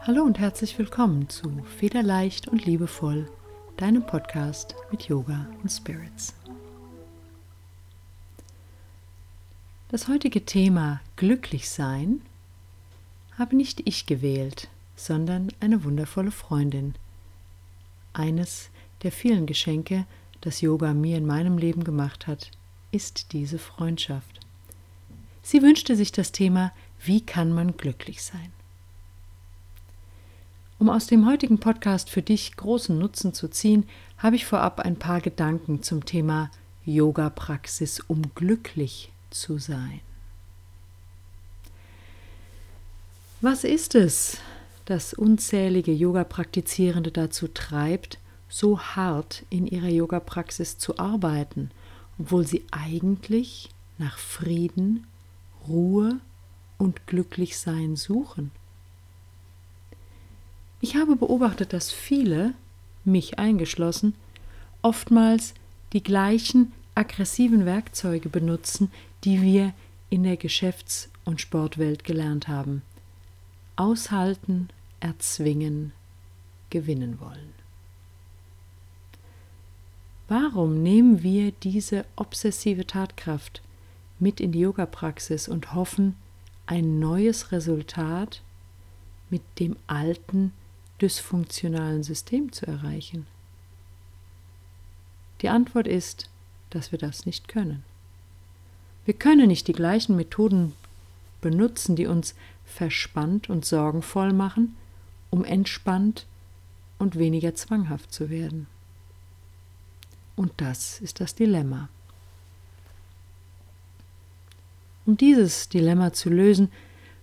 Hallo und herzlich willkommen zu Federleicht und Liebevoll, deinem Podcast mit Yoga und Spirits. Das heutige Thema Glücklich sein habe nicht ich gewählt, sondern eine wundervolle Freundin. Eines der vielen Geschenke, das Yoga mir in meinem Leben gemacht hat, ist diese Freundschaft. Sie wünschte sich das Thema Wie kann man glücklich sein? Um aus dem heutigen Podcast für dich großen Nutzen zu ziehen, habe ich vorab ein paar Gedanken zum Thema Yoga-Praxis, um glücklich zu sein. Was ist es, das unzählige Yoga-Praktizierende dazu treibt, so hart in ihrer Yoga-Praxis zu arbeiten, obwohl sie eigentlich nach Frieden, Ruhe und Glücklichsein suchen? Ich habe beobachtet, dass viele, mich eingeschlossen, oftmals die gleichen aggressiven Werkzeuge benutzen, die wir in der Geschäfts- und Sportwelt gelernt haben. Aushalten, erzwingen, gewinnen wollen. Warum nehmen wir diese obsessive Tatkraft mit in die Yoga-Praxis und hoffen, ein neues Resultat mit dem alten dysfunktionalen System zu erreichen? Die Antwort ist, dass wir das nicht können. Wir können nicht die gleichen Methoden benutzen, die uns verspannt und sorgenvoll machen, um entspannt und weniger zwanghaft zu werden. Und das ist das Dilemma. Um dieses Dilemma zu lösen,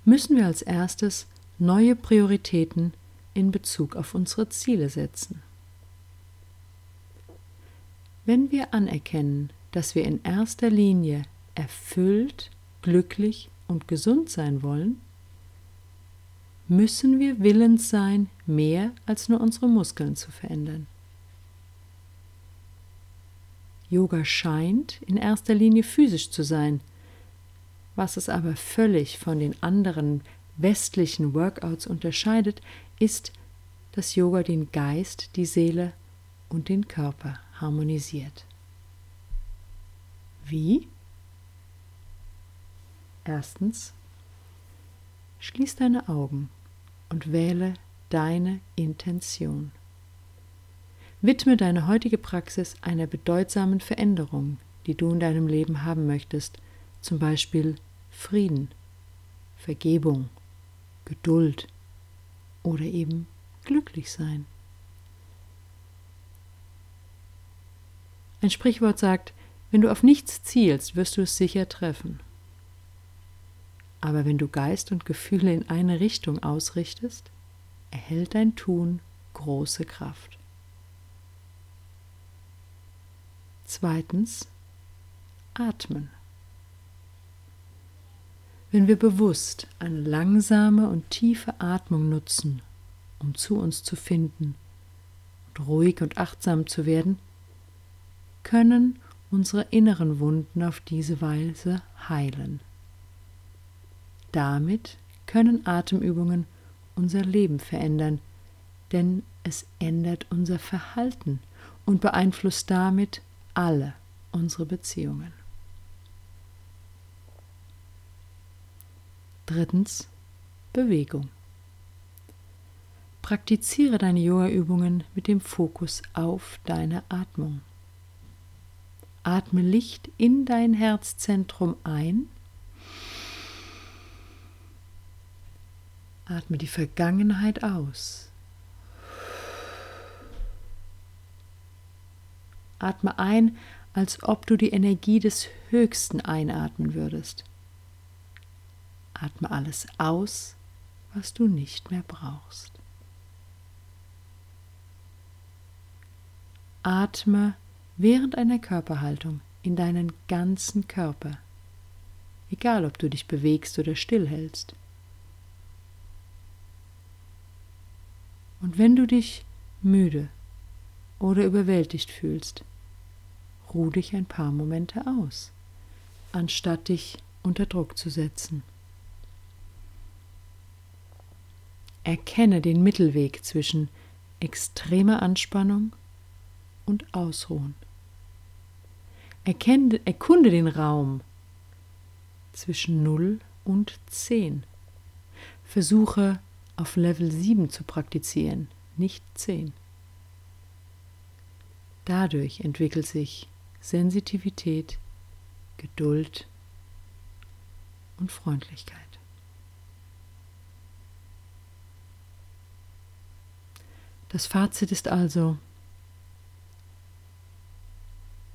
müssen wir als erstes neue Prioritäten in Bezug auf unsere Ziele setzen. Wenn wir anerkennen, dass wir in erster Linie erfüllt, glücklich und gesund sein wollen, müssen wir willens sein, mehr als nur unsere Muskeln zu verändern. Yoga scheint in erster Linie physisch zu sein, was es aber völlig von den anderen westlichen Workouts unterscheidet, ist, dass Yoga den Geist, die Seele und den Körper harmonisiert. Wie? Erstens, schließ deine Augen und wähle deine Intention. Widme deine heutige Praxis einer bedeutsamen Veränderung, die du in deinem Leben haben möchtest, zum Beispiel Frieden, Vergebung, Geduld oder eben glücklich sein. Ein Sprichwort sagt, wenn du auf nichts zielst, wirst du es sicher treffen. Aber wenn du Geist und Gefühle in eine Richtung ausrichtest, erhält dein Tun große Kraft. Zweitens, atmen. Wenn wir bewusst eine langsame und tiefe Atmung nutzen, um zu uns zu finden und ruhig und achtsam zu werden, können unsere inneren Wunden auf diese Weise heilen. Damit können Atemübungen unser Leben verändern, denn es ändert unser Verhalten und beeinflusst damit alle unsere Beziehungen. Drittens Bewegung. Praktiziere deine Yoga-Übungen mit dem Fokus auf deine Atmung. Atme Licht in dein Herzzentrum ein. Atme die Vergangenheit aus. Atme ein, als ob du die Energie des Höchsten einatmen würdest. Atme alles aus, was du nicht mehr brauchst. Atme während einer Körperhaltung in deinen ganzen Körper, egal ob du dich bewegst oder stillhältst. Und wenn du dich müde oder überwältigt fühlst, ruh dich ein paar Momente aus, anstatt dich unter Druck zu setzen. Erkenne den Mittelweg zwischen extremer Anspannung und Ausruhen. Erkenne, erkunde den Raum zwischen 0 und 10. Versuche auf Level 7 zu praktizieren, nicht 10. Dadurch entwickelt sich Sensitivität, Geduld und Freundlichkeit. Das Fazit ist also,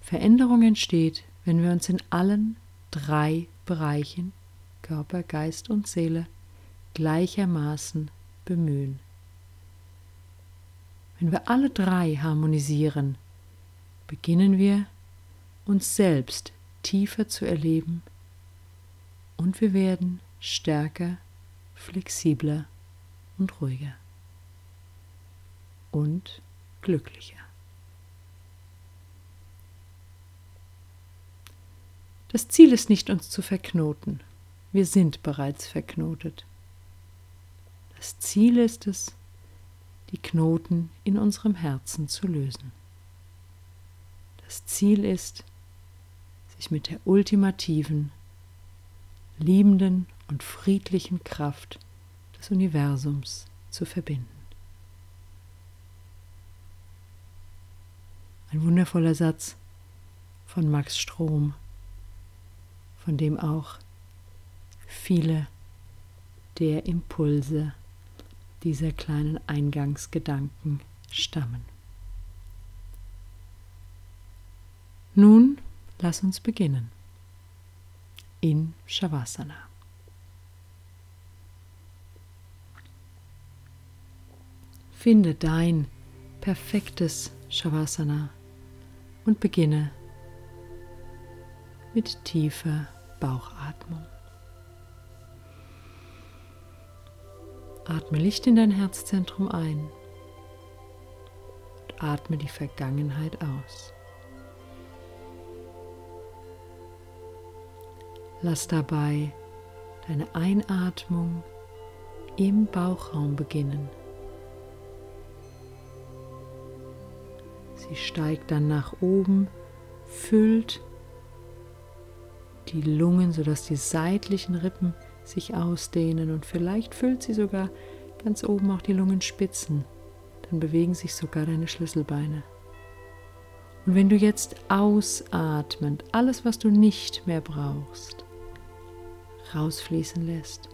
Veränderung entsteht, wenn wir uns in allen drei Bereichen Körper, Geist und Seele gleichermaßen bemühen. Wenn wir alle drei harmonisieren, beginnen wir uns selbst tiefer zu erleben und wir werden stärker, flexibler und ruhiger und glücklicher. Das Ziel ist nicht, uns zu verknoten. Wir sind bereits verknotet. Das Ziel ist es, die Knoten in unserem Herzen zu lösen. Das Ziel ist, sich mit der ultimativen, liebenden und friedlichen Kraft des Universums zu verbinden. Ein wundervoller Satz von Max Strom, von dem auch viele der Impulse dieser kleinen Eingangsgedanken stammen. Nun lass uns beginnen in Shavasana. Finde dein perfektes Shavasana und beginne mit tiefer Bauchatmung. Atme Licht in dein Herzzentrum ein und atme die Vergangenheit aus. Lass dabei deine Einatmung im Bauchraum beginnen. Sie steigt dann nach oben, füllt die Lungen, sodass die seitlichen Rippen sich ausdehnen und vielleicht füllt sie sogar ganz oben auch die Lungenspitzen. Dann bewegen sich sogar deine Schlüsselbeine. Und wenn du jetzt ausatmend alles, was du nicht mehr brauchst, rausfließen lässt,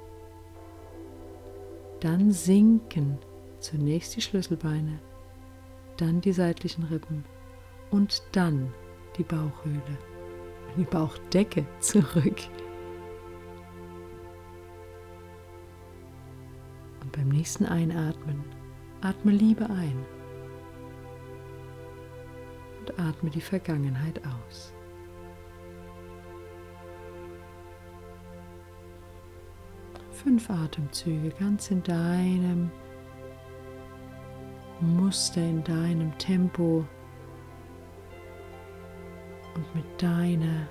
dann sinken zunächst die Schlüsselbeine, dann die seitlichen Rippen und dann die Bauchhöhle, die Bauchdecke zurück. Und beim nächsten Einatmen atme Liebe ein und atme die Vergangenheit aus. Fünf Atemzüge ganz in deinem Muster, in deinem Tempo und mit deiner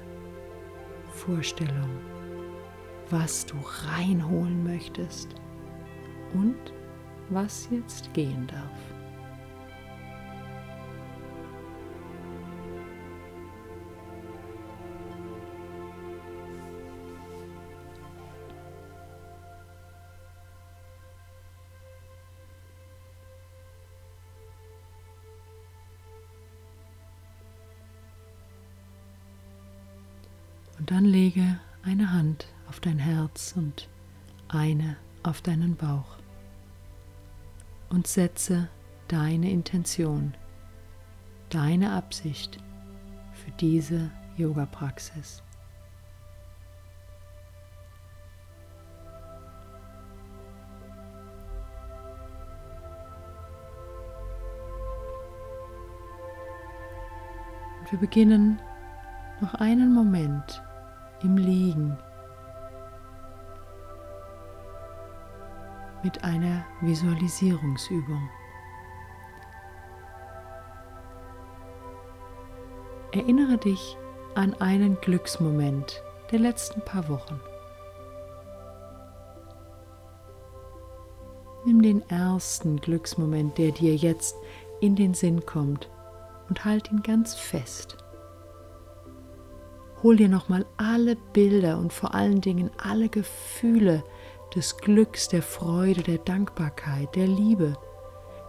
Vorstellung, was du reinholen möchtest und was jetzt gehen darf. Herz und eine auf deinen Bauch und setze deine Intention, deine Absicht für diese Yoga-Praxis. Wir beginnen noch einen Moment im Liegen mit einer Visualisierungsübung. Erinnere dich an einen Glücksmoment der letzten paar Wochen. Nimm den ersten Glücksmoment, der dir jetzt in den Sinn kommt und halt ihn ganz fest. Hol dir nochmal alle Bilder und vor allen Dingen alle Gefühle des Glücks, der Freude, der Dankbarkeit, der Liebe,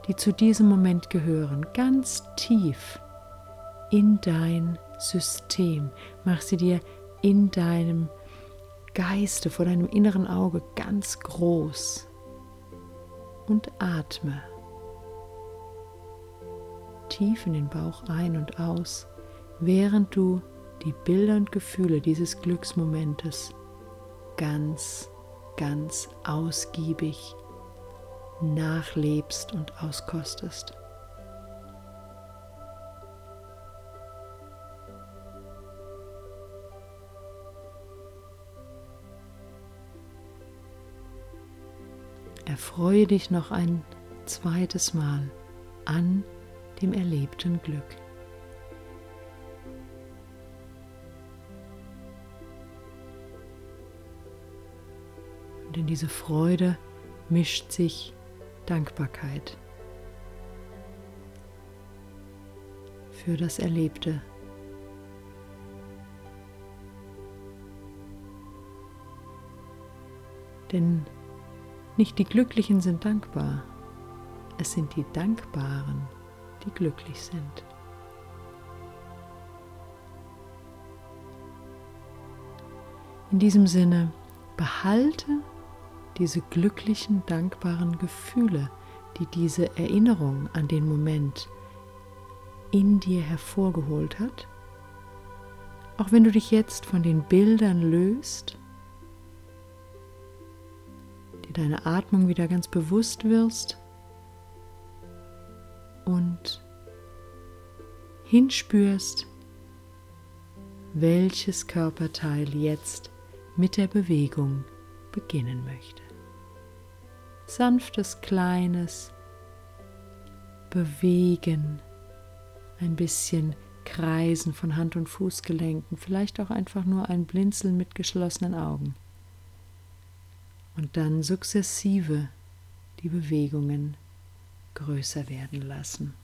die zu diesem Moment gehören, ganz tief in dein System. Mach sie dir in deinem Geiste, vor deinem inneren Auge ganz groß und atme tief in den Bauch ein und aus, während du die Bilder und Gefühle dieses Glücksmomentes ganz, ganz ausgiebig nachlebst und auskostest. Erfreue dich noch ein zweites Mal an dem erlebten Glück. Und in diese Freude mischt sich Dankbarkeit für das Erlebte. Denn nicht die Glücklichen sind dankbar, es sind die Dankbaren, die glücklich sind. In diesem Sinne, behalte diese glücklichen, dankbaren Gefühle, die diese Erinnerung an den Moment in dir hervorgeholt hat. Auch wenn du dich jetzt von den Bildern löst, dir deine Atmung wieder ganz bewusst wirst und hinspürst, welches Körperteil jetzt mit der Bewegung beginnen möchte. Sanftes, kleines Bewegen, ein bisschen Kreisen von Hand- und Fußgelenken, vielleicht auch einfach nur ein Blinzeln mit geschlossenen Augen. Und dann sukzessive die Bewegungen größer werden lassen.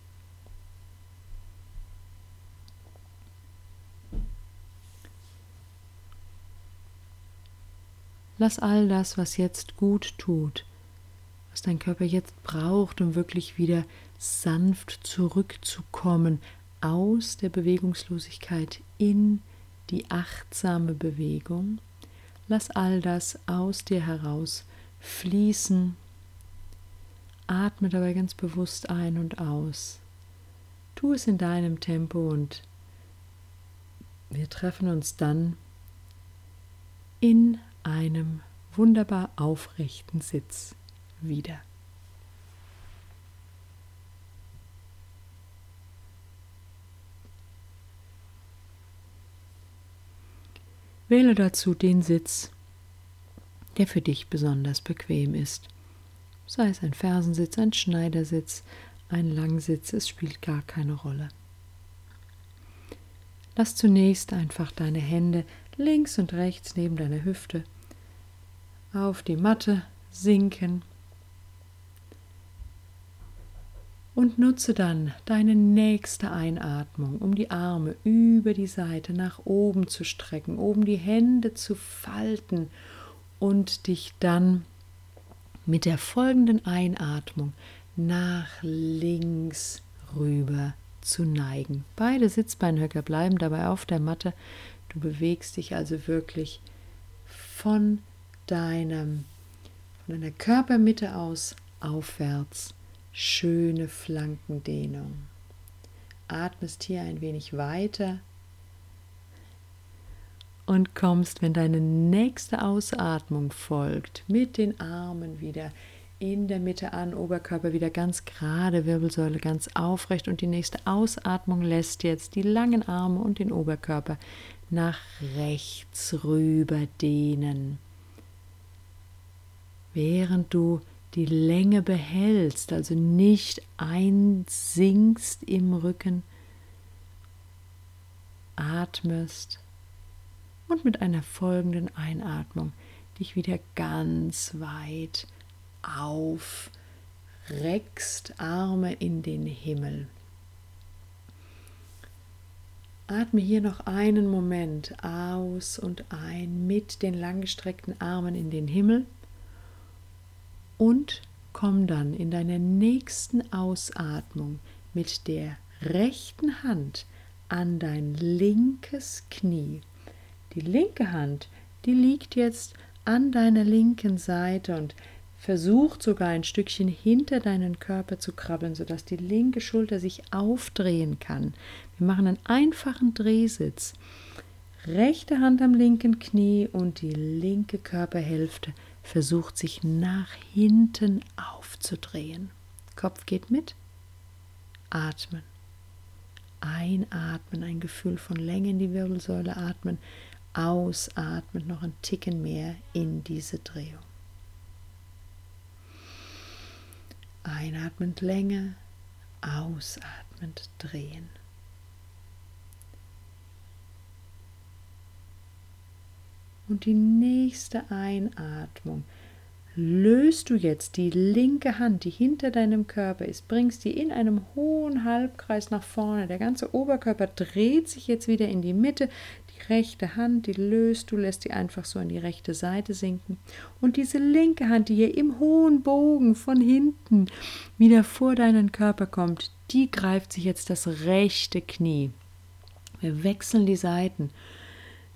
Lass all das, was jetzt gut tut, was dein Körper jetzt braucht, um wirklich wieder sanft zurückzukommen aus der Bewegungslosigkeit in die achtsame Bewegung. Lass all das aus dir heraus fließen Atme dabei ganz bewusst ein und aus. Tu es in deinem Tempo und wir treffen uns dann in einem wunderbar aufrechten Sitz wieder. Wähle dazu den Sitz, der für dich besonders bequem ist sei es ein Fersensitz, ein Schneidersitz, ein Langsitz, es spielt gar keine Rolle. Lass zunächst einfach deine Hände links und rechts neben deiner Hüfte auf die Matte sinken und nutze dann deine nächste Einatmung, um die Arme über die Seite nach oben zu strecken, oben die Hände zu falten und dich dann mit der folgenden Einatmung nach links rüber zu neigen. Beide Sitzbeinhöcker bleiben dabei auf der Matte. Du bewegst dich also wirklich von deinem von deiner Körpermitte aus aufwärts. Schöne Flankendehnung. Atmest hier ein wenig weiter und kommst, wenn deine nächste Ausatmung folgt, mit den Armen wieder in der Mitte an, Oberkörper wieder ganz gerade, Wirbelsäule ganz aufrecht und die nächste Ausatmung lässt jetzt die langen Arme und den Oberkörper nach rechts rüber dehnen. Während du die Länge behältst, also nicht einsinkst im Rücken, atmest und mit einer folgenden Einatmung dich wieder ganz weit aufrichtest reckst Arme in den Himmel. Atme hier noch einen Moment aus und ein mit den langgestreckten Armen in den Himmel und komm dann in deiner nächsten Ausatmung mit der rechten Hand an dein linkes Knie. Die linke Hand, die liegt jetzt an deiner linken Seite und versucht sogar ein Stückchen hinter deinen Körper zu krabbeln, sodass die linke Schulter sich aufdrehen kann. Wir machen einen einfachen Drehsitz. Rechte Hand am linken Knie und die linke Körperhälfte versucht sich nach hinten aufzudrehen. Kopf geht mit. Atmen. Einatmen, ein Gefühl von Länge in die Wirbelsäule atmen. Ausatmen, noch ein Ticken mehr in diese Drehung. Einatmend Länge, ausatmend drehen. Und die nächste Einatmung löst du jetzt die linke Hand, die hinter deinem Körper ist, bringst die in einem hohen Halbkreis nach vorne. Der ganze Oberkörper dreht sich jetzt wieder in die Mitte. Die rechte Hand, die löst du, lässt die einfach so an die rechte Seite sinken. Und diese linke Hand, die hier im hohen Bogen von hinten wieder vor deinen Körper kommt, die greift sich jetzt das rechte Knie. Wir wechseln die Seiten.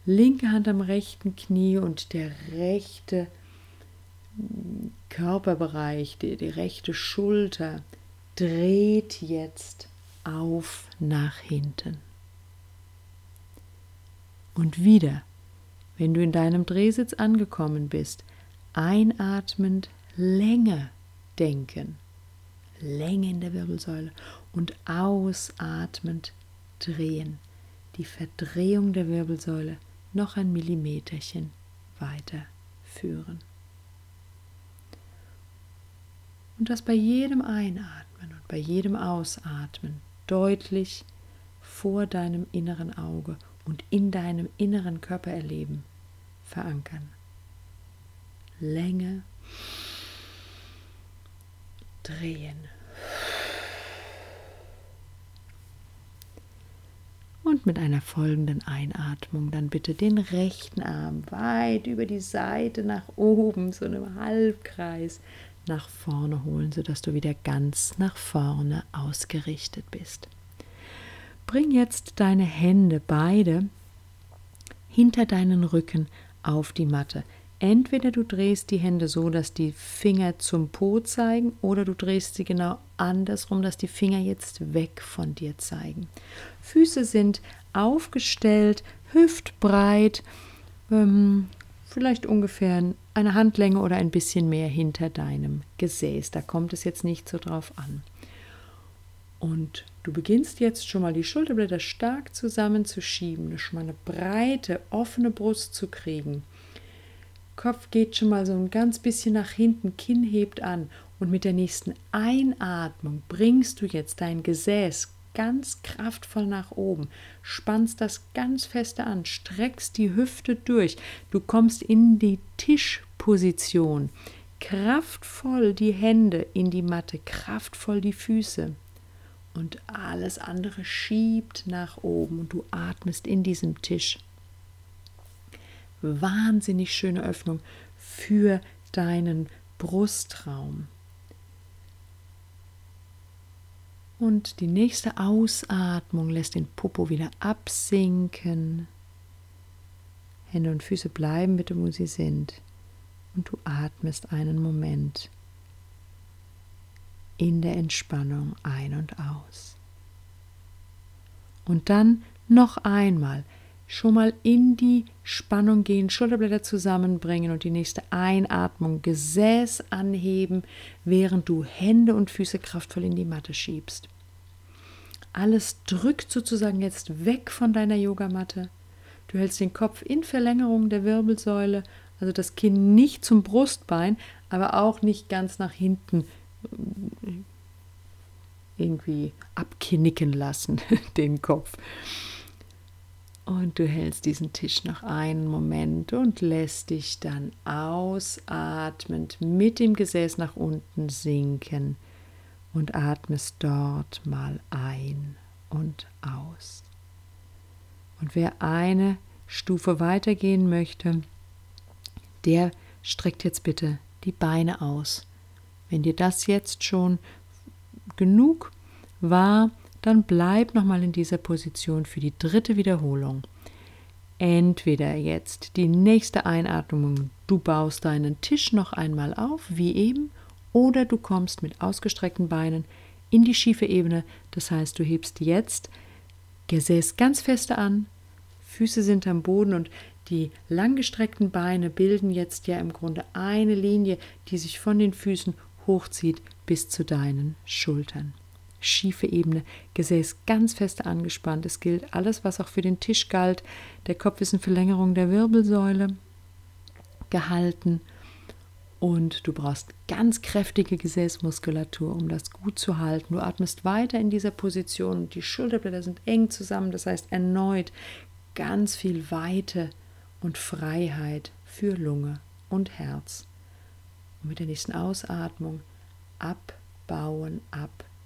Linke Hand am rechten Knie und der rechte Körperbereich, die, die rechte Schulter dreht jetzt auf nach hinten. Und wieder, wenn du in deinem Drehsitz angekommen bist, einatmend Länge denken, Länge in der Wirbelsäule und ausatmend drehen, die Verdrehung der Wirbelsäule noch ein Millimeterchen weiter führen. Und das bei jedem Einatmen und bei jedem Ausatmen deutlich vor deinem inneren Auge und in deinem inneren Körpererleben verankern. Länge drehen. Und mit einer folgenden Einatmung dann bitte den rechten Arm weit über die Seite nach oben, so einem Halbkreis nach vorne holen, sodass du wieder ganz nach vorne ausgerichtet bist. Bring jetzt deine Hände beide hinter deinen Rücken auf die Matte. Entweder du drehst die Hände so, dass die Finger zum Po zeigen, oder du drehst sie genau andersrum, dass die Finger jetzt weg von dir zeigen. Füße sind aufgestellt, hüftbreit, ähm, vielleicht ungefähr eine Handlänge oder ein bisschen mehr hinter deinem Gesäß. Da kommt es jetzt nicht so drauf an. Und du beginnst jetzt schon mal die Schulterblätter stark zusammenzuschieben, schon mal eine breite, offene Brust zu kriegen. Kopf geht schon mal so ein ganz bisschen nach hinten, Kinn hebt an. Und mit der nächsten Einatmung bringst du jetzt dein Gesäß ganz kraftvoll nach oben, spannst das ganz feste an, streckst die Hüfte durch, du kommst in die Tischposition, kraftvoll die Hände in die Matte, kraftvoll die Füße. Und alles andere schiebt nach oben und du atmest in diesem Tisch. Wahnsinnig schöne Öffnung für deinen Brustraum. Und die nächste Ausatmung lässt den Popo wieder absinken. Hände und Füße bleiben bitte, wo sie sind. Und du atmest einen Moment in der Entspannung ein und aus. Und dann noch einmal schon mal in die Spannung gehen, Schulterblätter zusammenbringen und die nächste Einatmung, Gesäß anheben, während du Hände und Füße kraftvoll in die Matte schiebst. Alles drückt sozusagen jetzt weg von deiner Yogamatte. Du hältst den Kopf in Verlängerung der Wirbelsäule, also das Kinn nicht zum Brustbein, aber auch nicht ganz nach hinten äh, irgendwie abknicken lassen, den Kopf. Und du hältst diesen Tisch noch einen Moment und lässt dich dann ausatmend mit dem Gesäß nach unten sinken, und atmest dort mal ein und aus. Und wer eine Stufe weitergehen möchte, der streckt jetzt bitte die Beine aus. Wenn dir das jetzt schon genug war, dann bleib nochmal in dieser Position für die dritte Wiederholung. Entweder jetzt die nächste Einatmung, du baust deinen Tisch noch einmal auf, wie eben, oder du kommst mit ausgestreckten Beinen in die schiefe Ebene. Das heißt, du hebst jetzt Gesäß ganz feste an, Füße sind am Boden und die langgestreckten Beine bilden jetzt ja im Grunde eine Linie, die sich von den Füßen hochzieht bis zu deinen Schultern. Schiefe Ebene, Gesäß ganz fest angespannt. Es gilt alles, was auch für den Tisch galt. Der Kopf ist in Verlängerung der Wirbelsäule gehalten und du brauchst ganz kräftige Gesäßmuskulatur, um das gut zu halten. Du atmest weiter in dieser Position. Die Schulterblätter sind eng zusammen, das heißt erneut ganz viel Weite und Freiheit für Lunge und Herz. Und mit der nächsten Ausatmung abbauen,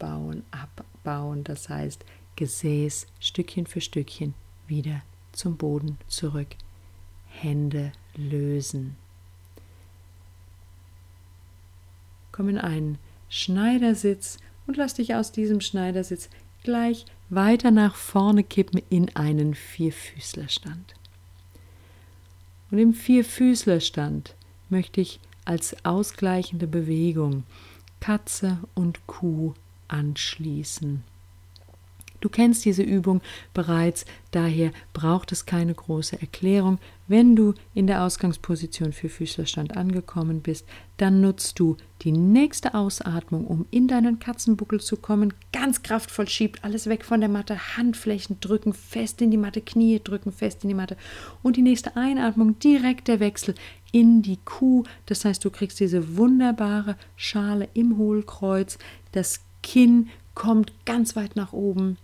abbauen, abbauen. Das heißt Gesäß Stückchen für Stückchen wieder zum Boden zurück. Hände lösen. Komm in einen Schneidersitz und lass dich aus diesem Schneidersitz gleich weiter nach vorne kippen in einen Vierfüßlerstand. Und im Vierfüßlerstand möchte ich als ausgleichende Bewegung Katze und Kuh anschließen. Du kennst diese Übung bereits, daher braucht es keine große Erklärung. Wenn du in der Ausgangsposition für Füßlerstand angekommen bist, dann nutzt du die nächste Ausatmung, um in deinen Katzenbuckel zu kommen. Ganz kraftvoll schiebt alles weg von der Matte, Handflächen drücken fest in die Matte, Knie drücken fest in die Matte. Und die nächste Einatmung direkt der Wechsel in die Kuh. Das heißt, du kriegst diese wunderbare Schale im Hohlkreuz. Das Kinn kommt ganz weit nach oben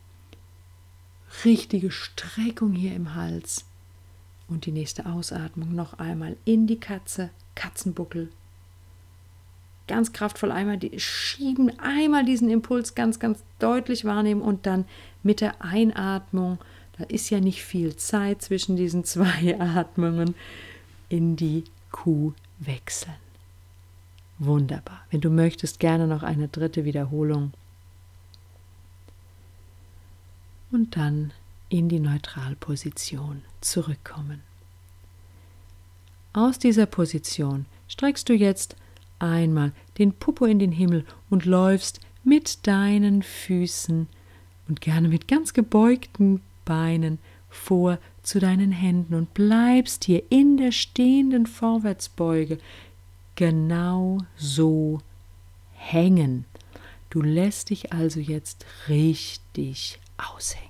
richtige Streckung hier im Hals. Und die nächste Ausatmung noch einmal in die Katze, Katzenbuckel. Ganz kraftvoll einmal die, schieben, einmal diesen Impuls ganz, ganz deutlich wahrnehmen und dann mit der Einatmung, da ist ja nicht viel Zeit zwischen diesen zwei Atmungen, in die Kuh wechseln. Wunderbar. Wenn du möchtest, gerne noch eine dritte Wiederholung. und dann in die Neutralposition zurückkommen. Aus dieser Position streckst du jetzt einmal den Popo in den Himmel und läufst mit deinen Füßen und gerne mit ganz gebeugten Beinen vor zu deinen Händen und bleibst hier in der stehenden Vorwärtsbeuge genau so hängen. Du lässt dich also jetzt richtig aushängen.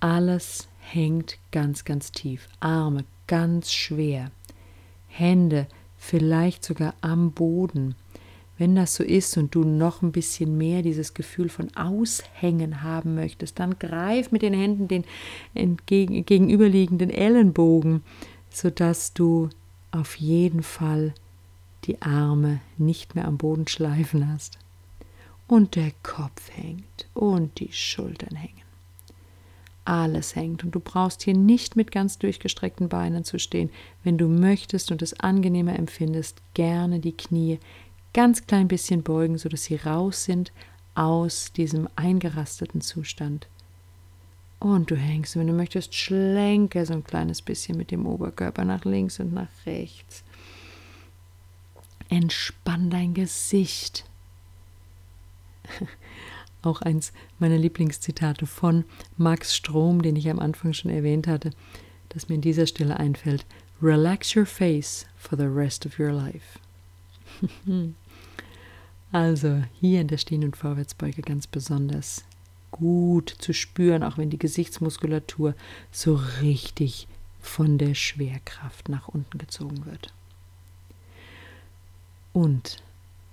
Alles hängt ganz, ganz tief. Arme ganz schwer. Hände vielleicht sogar am Boden. Wenn das so ist und du noch ein bisschen mehr dieses Gefühl von Aushängen haben möchtest, dann greif mit den Händen den entgegen, gegenüberliegenden Ellenbogen, sodass du auf jeden Fall die Arme nicht mehr am Boden schleifen hast und der Kopf hängt und die Schultern hängen. Alles hängt und du brauchst hier nicht mit ganz durchgestreckten Beinen zu stehen. Wenn du möchtest und es angenehmer empfindest, gerne die Knie ganz klein bisschen beugen, sodass sie raus sind aus diesem eingerasteten Zustand. Und du hängst, wenn du möchtest, schlenke so ein kleines bisschen mit dem Oberkörper nach links und nach rechts. Entspann dein Gesicht. Auch eins meiner Lieblingszitate von Max Strom, den ich am Anfang schon erwähnt hatte, das mir an dieser Stelle einfällt. Relax your face for the rest of your life. also hier in der stehenden Vorwärtsbeuge ganz besonders gut zu spüren, auch wenn die Gesichtsmuskulatur so richtig von der Schwerkraft nach unten gezogen wird. Und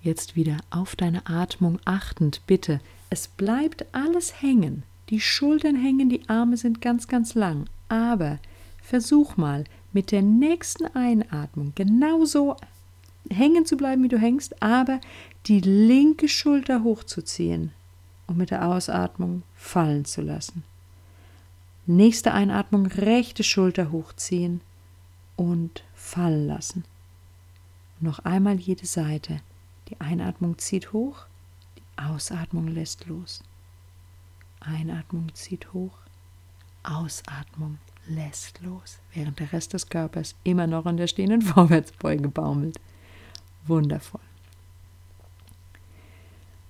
Jetzt wieder auf deine Atmung achtend, bitte. Es bleibt alles hängen. Die Schultern hängen, die Arme sind ganz, ganz lang. Aber versuch mal mit der nächsten Einatmung genauso hängen zu bleiben, wie du hängst, aber die linke Schulter hochzuziehen und mit der Ausatmung fallen zu lassen. Nächste Einatmung, rechte Schulter hochziehen und fallen lassen. Noch einmal jede Seite. Die Einatmung zieht hoch, die Ausatmung lässt los. Einatmung zieht hoch, Ausatmung lässt los, während der Rest des Körpers immer noch an der stehenden Vorwärtsbeuge baumelt. Wundervoll.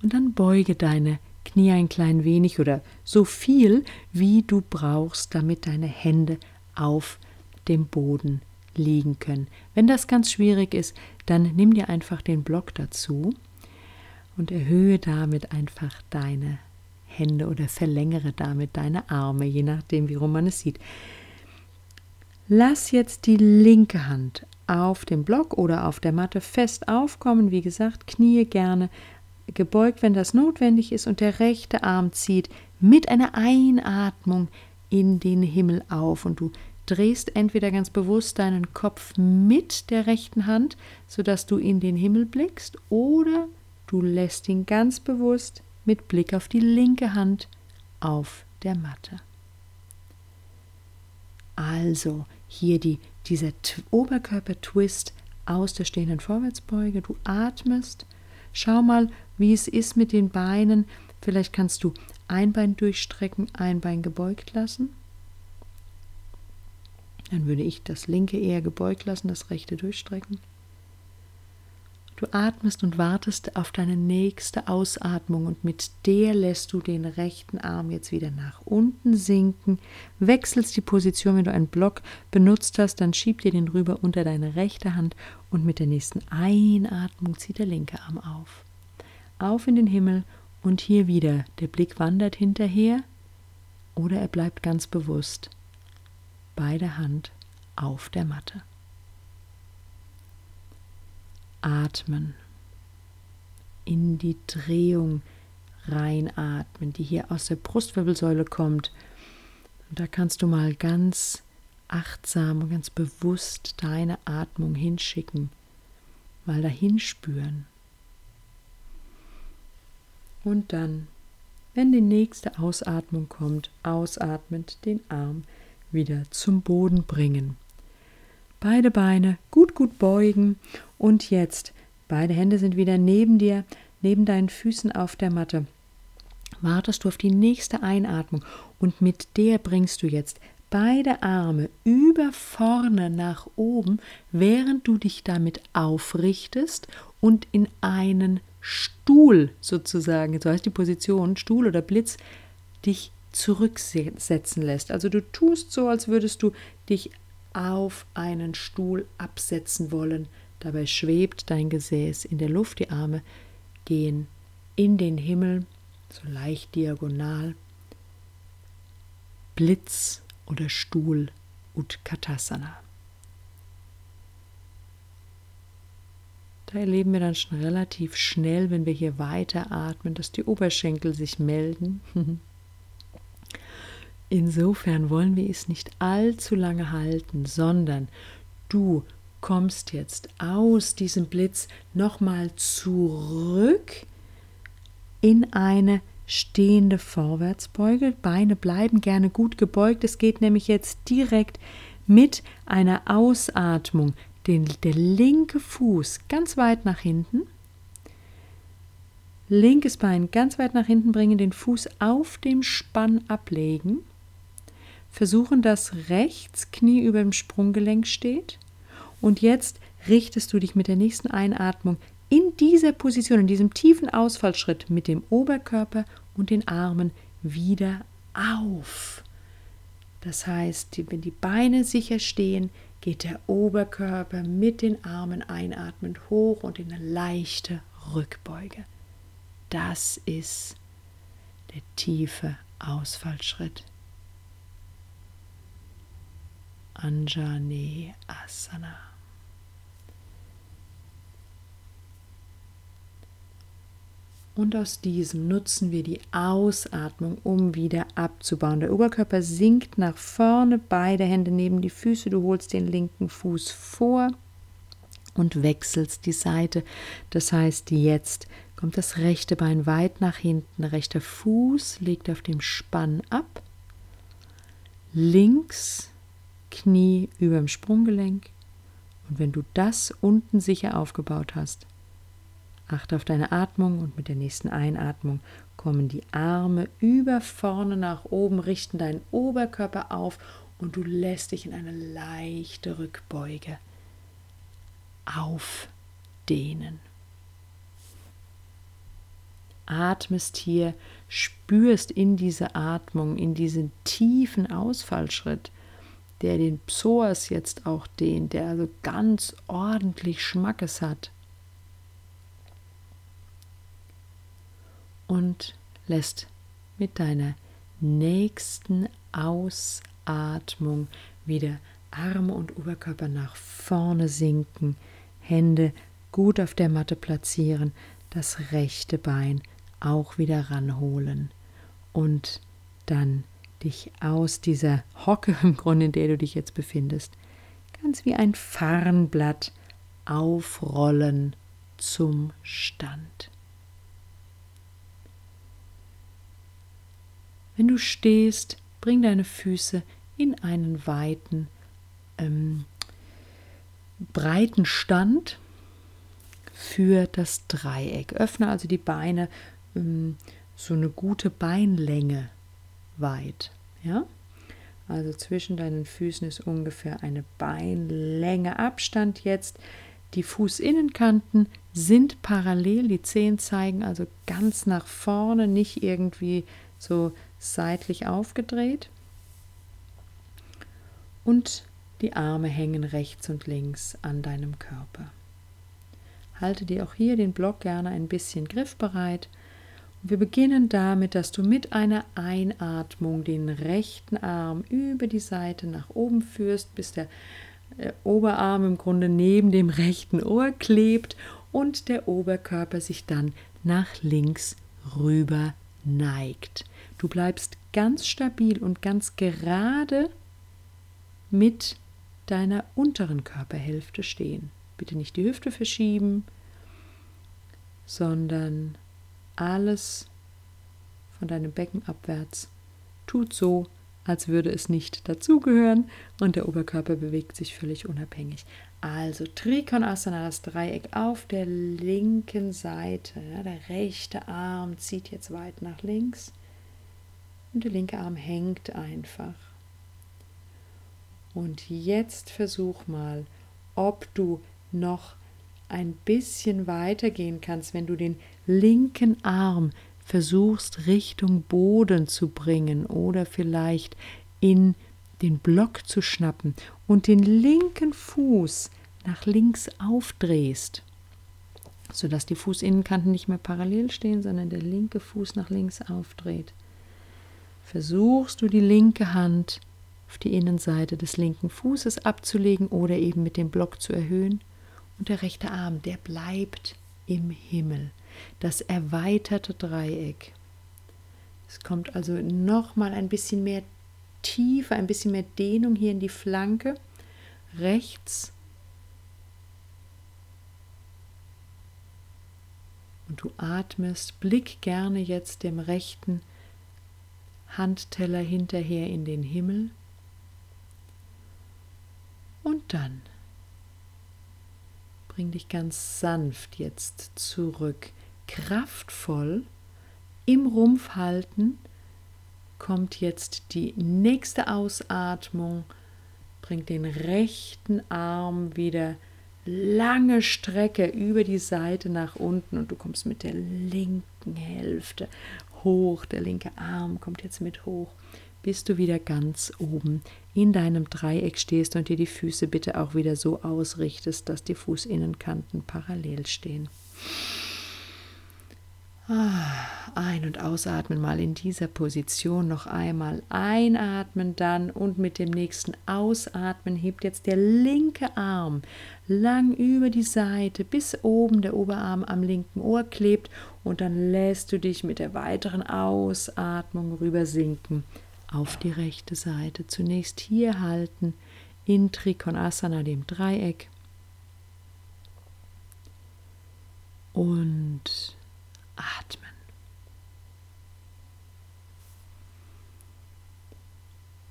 Und dann beuge deine Knie ein klein wenig oder so viel, wie du brauchst, damit deine Hände auf dem Boden liegen können. Wenn das ganz schwierig ist, dann nimm dir einfach den Block dazu und erhöhe damit einfach deine Hände oder verlängere damit deine Arme, je nachdem, wie rum man es sieht. Lass jetzt die linke Hand auf dem Block oder auf der Matte fest aufkommen. Wie gesagt, Knie gerne gebeugt, wenn das notwendig ist, und der rechte Arm zieht mit einer Einatmung in den Himmel auf und du drehst entweder ganz bewusst deinen Kopf mit der rechten Hand, sodass du in den Himmel blickst, oder du lässt ihn ganz bewusst mit Blick auf die linke Hand auf der Matte. Also hier die, dieser Oberkörper-Twist aus der stehenden Vorwärtsbeuge. Du atmest. Schau mal, wie es ist mit den Beinen. Vielleicht kannst du ein Bein durchstrecken, ein Bein gebeugt lassen. Dann würde ich das linke eher gebeugt lassen, das rechte durchstrecken. Du atmest und wartest auf deine nächste Ausatmung und mit der lässt du den rechten Arm jetzt wieder nach unten sinken, wechselst die Position, wenn du einen Block benutzt hast, dann schieb dir den rüber unter deine rechte Hand und mit der nächsten Einatmung zieht der linke Arm auf. Auf in den Himmel und hier wieder, der Blick wandert hinterher oder er bleibt ganz bewusst, beide Hand auf der Matte atmen, in die Drehung reinatmen, die hier aus der Brustwirbelsäule kommt. Und da kannst du mal ganz achtsam und ganz bewusst deine Atmung hinschicken, mal dahin spüren. Und dann, wenn die nächste Ausatmung kommt, ausatmend den Arm wieder zum Boden bringen. Beide Beine gut, gut beugen und jetzt beide Hände sind wieder neben dir, neben deinen Füßen auf der Matte. Wartest du auf die nächste Einatmung und mit der bringst du jetzt beide Arme über vorne nach oben, während du dich damit aufrichtest und in einen Stuhl sozusagen, so heißt die Position, Stuhl oder Blitz, dich zurücksetzen lässt. Also du tust so, als würdest du dich auf einen Stuhl absetzen wollen. Dabei schwebt dein Gesäß in der Luft, die Arme gehen in den Himmel, so leicht diagonal. Blitz oder Stuhl Utkatasana. Da erleben wir dann schon relativ schnell, wenn wir hier weiter atmen, dass die Oberschenkel sich melden. Insofern wollen wir es nicht allzu lange halten, sondern du kommst jetzt aus diesem Blitz nochmal zurück in eine stehende Vorwärtsbeuge. Beine bleiben gerne gut gebeugt. Es geht nämlich jetzt direkt mit einer Ausatmung den, der linke Fuß ganz weit nach hinten. Linkes Bein ganz weit nach hinten bringen, den Fuß auf dem Spann ablegen versuchen, dass rechts Knie über dem Sprunggelenk steht. Und jetzt richtest du dich mit der nächsten Einatmung in dieser Position, in diesem tiefen Ausfallschritt mit dem Oberkörper und den Armen wieder auf. Das heißt, wenn die Beine sicher stehen, geht der Oberkörper mit den Armen einatmend hoch und in eine leichte Rückbeuge. Das ist der tiefe Ausfallschritt. Anjane Asana. Und aus diesem nutzen wir die Ausatmung, um wieder abzubauen. Der Oberkörper sinkt nach vorne, beide Hände neben die Füße. Du holst den linken Fuß vor und wechselst die Seite. Das heißt, jetzt kommt das rechte Bein weit nach hinten, rechter Fuß liegt auf dem Spann ab, links Knie über dem Sprunggelenk. Und wenn du das unten sicher aufgebaut hast, achte auf deine Atmung und mit der nächsten Einatmung kommen die Arme über vorne nach oben, richten deinen Oberkörper auf und du lässt dich in eine leichte Rückbeuge aufdehnen. Atmest hier, spürst in diese Atmung, in diesen tiefen Ausfallschritt, der den Psoas jetzt auch dehnt, der also ganz ordentlich Schmackes hat. Und lässt mit deiner nächsten Ausatmung wieder Arme und Oberkörper nach vorne sinken, Hände gut auf der Matte platzieren, das rechte Bein auch wieder ranholen und dann dich aus dieser Hocke im Grunde, in der du dich jetzt befindest, ganz wie ein Farnblatt aufrollen zum Stand. Wenn du stehst, bring deine Füße in einen weiten, ähm, breiten Stand für das Dreieck. Öffne also die Beine ähm, so eine gute Beinlänge weit. Ja? Also zwischen deinen Füßen ist ungefähr eine Beinlänge Abstand jetzt. Die Fußinnenkanten sind parallel, die Zehen zeigen also ganz nach vorne, nicht irgendwie so seitlich aufgedreht. Und die Arme hängen rechts und links an deinem Körper. Halte dir auch hier den Block gerne ein bisschen griffbereit wir beginnen damit, dass du mit einer Einatmung den rechten Arm über die Seite nach oben führst, bis der äh, Oberarm im Grunde neben dem rechten Ohr klebt und der Oberkörper sich dann nach links rüber neigt. Du bleibst ganz stabil und ganz gerade mit deiner unteren Körperhälfte stehen. Bitte nicht die Hüfte verschieben, sondern alles von deinem Becken abwärts. Tut so, als würde es nicht dazugehören und der Oberkörper bewegt sich völlig unabhängig. Also Trikonasana, das Dreieck auf der linken Seite. Ja, der rechte Arm zieht jetzt weit nach links und der linke Arm hängt einfach. Und jetzt versuch mal, ob du noch ein bisschen weitergehen kannst, wenn du den linken Arm versuchst Richtung Boden zu bringen oder vielleicht in den Block zu schnappen und den linken Fuß nach links aufdrehst, sodass die Fußinnenkanten nicht mehr parallel stehen, sondern der linke Fuß nach links aufdreht. Versuchst du die linke Hand auf die Innenseite des linken Fußes abzulegen oder eben mit dem Block zu erhöhen und der rechte Arm, der bleibt im Himmel. Das erweiterte Dreieck. Es kommt also noch mal ein bisschen mehr Tiefe, ein bisschen mehr Dehnung hier in die Flanke. Rechts und du atmest, blick gerne jetzt dem rechten Handteller hinterher in den Himmel und dann Bring dich ganz sanft jetzt zurück. Kraftvoll im Rumpf halten kommt jetzt die nächste Ausatmung. Bring den rechten Arm wieder lange Strecke über die Seite nach unten und du kommst mit der linken Hälfte hoch. Der linke Arm kommt jetzt mit hoch bis du wieder ganz oben in deinem Dreieck stehst und dir die Füße bitte auch wieder so ausrichtest, dass die Fußinnenkanten parallel stehen. Ah, ein- und ausatmen mal in dieser Position noch einmal. Einatmen dann und mit dem nächsten Ausatmen hebt jetzt der linke Arm lang über die Seite, bis oben der Oberarm am linken Ohr klebt und dann lässt du dich mit der weiteren Ausatmung rüber sinken auf die rechte Seite. Zunächst hier halten in Trikonasana, dem Dreieck. und atmen.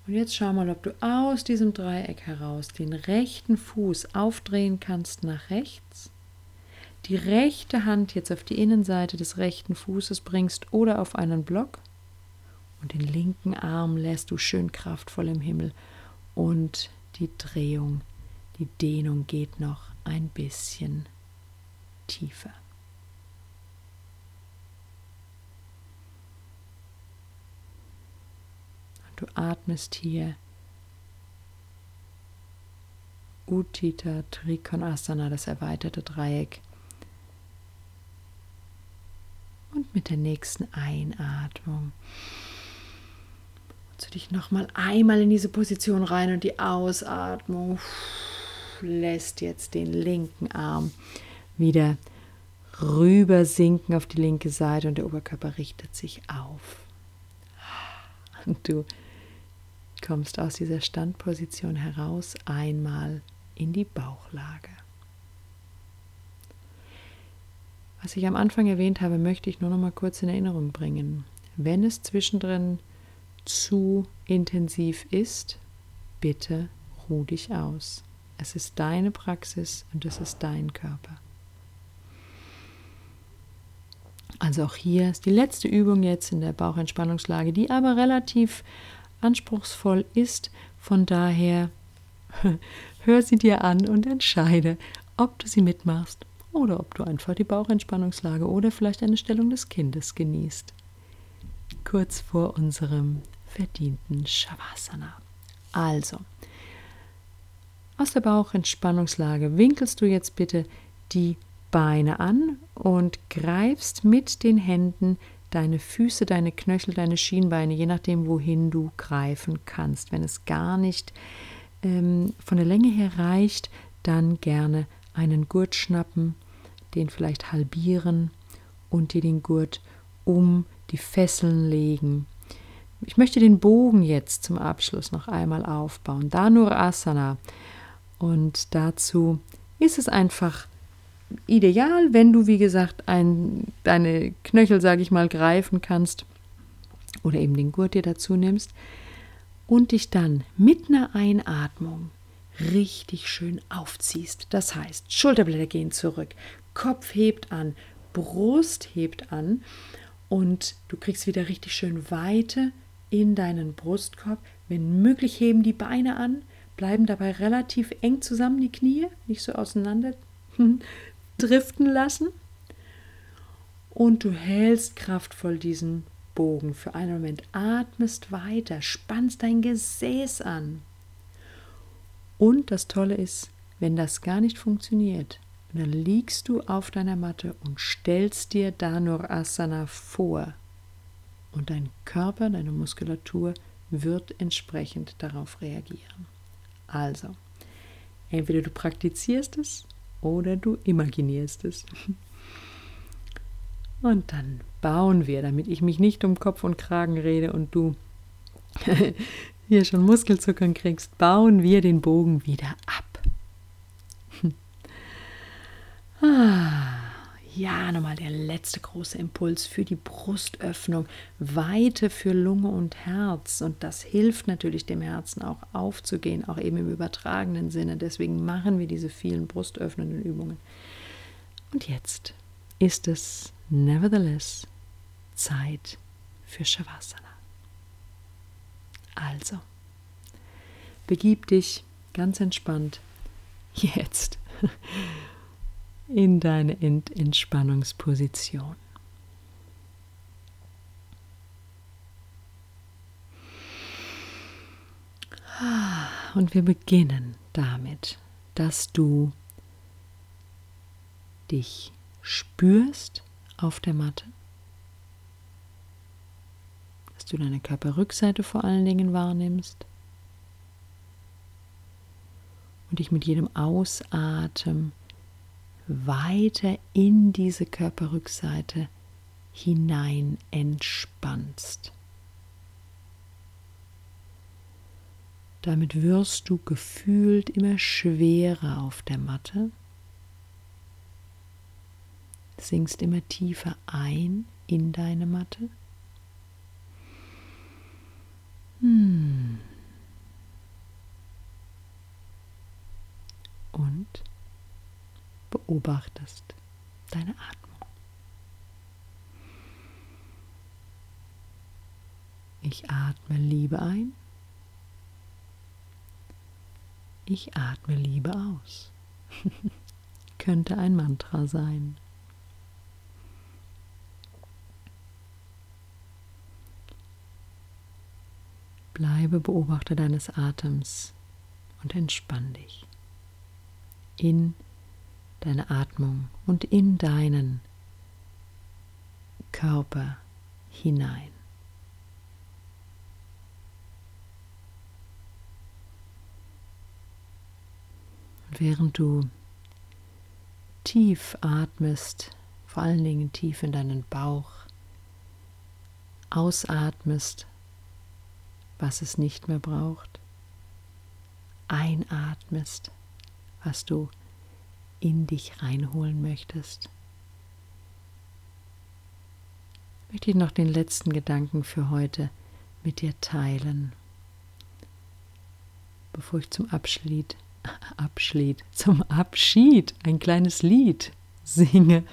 Und jetzt schau mal, ob du aus diesem Dreieck heraus den rechten Fuß aufdrehen kannst nach rechts, die rechte Hand jetzt auf die Innenseite des rechten Fußes bringst oder auf einen Block und den linken Arm lässt du schön kraftvoll im Himmel und die Drehung, die Dehnung geht noch ein bisschen tiefer. Du atmest hier Utthita Trikonasana, das erweiterte Dreieck. Und mit der nächsten Einatmung du dich nochmal einmal in diese Position rein und die Ausatmung lässt jetzt den linken Arm wieder rüber sinken auf die linke Seite und der Oberkörper richtet sich auf. Und du kommst aus dieser Standposition heraus einmal in die Bauchlage. Was ich am Anfang erwähnt habe, möchte ich nur noch mal kurz in Erinnerung bringen. Wenn es zwischendrin zu intensiv ist, bitte ruh dich aus. Es ist deine Praxis und es ist dein Körper. Also auch hier ist die letzte Übung jetzt in der Bauchentspannungslage, die aber relativ anspruchsvoll ist. Von daher hör sie dir an und entscheide, ob du sie mitmachst oder ob du einfach die Bauchentspannungslage oder vielleicht eine Stellung des Kindes genießt. Kurz vor unserem verdienten Shavasana. Also, aus der Bauchentspannungslage winkelst du jetzt bitte die Beine an und greifst mit den Händen deine Füße, deine Knöchel, deine Schienbeine, je nachdem, wohin du greifen kannst. Wenn es gar nicht ähm, von der Länge her reicht, dann gerne einen Gurt schnappen, den vielleicht halbieren und dir den Gurt um die Fesseln legen. Ich möchte den Bogen jetzt zum Abschluss noch einmal aufbauen. Danur Asana. Und dazu ist es einfach ideal, wenn du, wie gesagt, ein, deine Knöchel, sage ich mal, greifen kannst oder eben den Gurt dir dazu nimmst und dich dann mit einer Einatmung richtig schön aufziehst. Das heißt, Schulterblätter gehen zurück, Kopf hebt an, Brust hebt an und du kriegst wieder richtig schön Weite in deinen Brustkorb. Wenn möglich, heben die Beine an, bleiben dabei relativ eng zusammen die Knie, nicht so auseinander driften lassen. Und du hältst kraftvoll diesen Bogen für einen Moment, atmest weiter, spannst dein Gesäß an. Und das Tolle ist, wenn das gar nicht funktioniert, dann liegst du auf deiner Matte und stellst dir Danur Asana vor und dein Körper, deine Muskulatur wird entsprechend darauf reagieren. Also, entweder du praktizierst es oder du imaginierst es. Und dann bauen wir, damit ich mich nicht um Kopf und Kragen rede und du hier schon Muskelzuckern kriegst, bauen wir den Bogen wieder ab. Ja, nochmal der letzte große Impuls für die Brustöffnung. Weite für Lunge und Herz. Und das hilft natürlich dem Herzen auch aufzugehen, auch eben im übertragenen Sinne. Deswegen machen wir diese vielen brustöffnenden Übungen. Und jetzt ist es nevertheless Zeit für Shavasana. Also, begib dich ganz entspannt jetzt in deine Entspannungsposition. Und wir beginnen damit, dass du dich spürst auf der Matte, dass du deine Körperrückseite vor allen Dingen wahrnimmst und dich mit jedem Ausatmen weiter in diese Körperrückseite hinein entspannst. Damit wirst du gefühlt immer schwerer auf der Matte. sinkst immer tiefer ein in deine Matte. Hm. Und beobachtest deine Atmung. Ich atme Liebe ein. Ich atme Liebe aus. Könnte ein Mantra sein. Bleibe Beobachter deines Atems und entspann dich in deine Atmung und in deinen Körper hinein. Und während du tief atmest, vor allen Dingen tief in deinen Bauch, ausatmest, was es nicht mehr braucht, einatmest, was du in dich reinholen möchtest. Möchte ich noch den letzten Gedanken für heute mit dir teilen, bevor ich zum Abschied, Abschied, zum Abschied ein kleines Lied singe,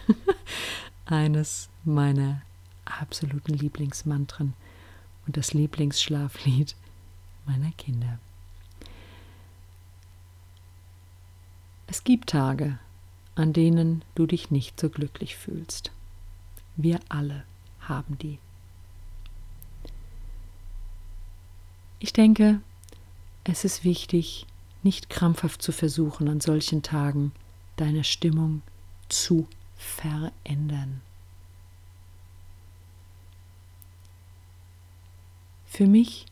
eines meiner absoluten Lieblingsmantren und das Lieblingsschlaflied meiner Kinder. Es gibt Tage, an denen du dich nicht so glücklich fühlst. Wir alle haben die. Ich denke, es ist wichtig, nicht krampfhaft zu versuchen, an solchen Tagen deine Stimmung zu verändern. Für mich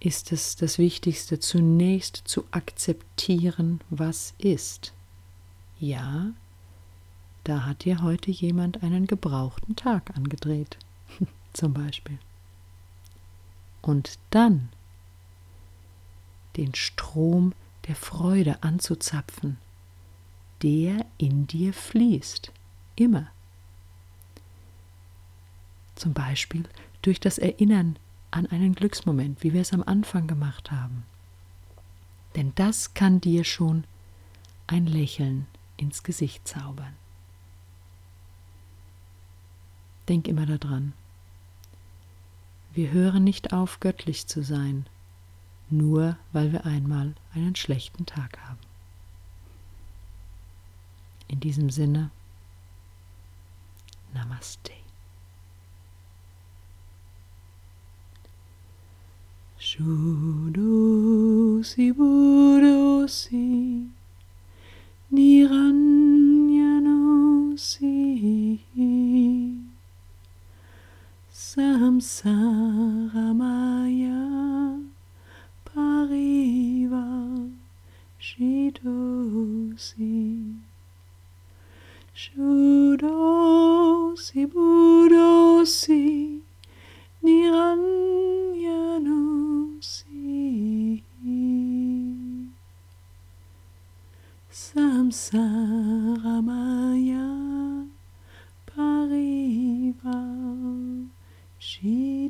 ist es das Wichtigste, zunächst zu akzeptieren, was ist. Ja, da hat dir heute jemand einen gebrauchten Tag angedreht, zum Beispiel. Und dann den Strom der Freude anzuzapfen, der in dir fließt, immer. Zum Beispiel durch das Erinnern an einen Glücksmoment, wie wir es am Anfang gemacht haben. Denn das kann dir schon ein Lächeln ins Gesicht zaubern. Denk immer daran. Wir hören nicht auf, göttlich zu sein, nur weil wir einmal einen schlechten Tag haben. In diesem Sinne, Namaste. Shudosi budosi niranyanosi samsaramaya pariva shidosi Shudosi budosi Samsaramaya Pariva Shidosi.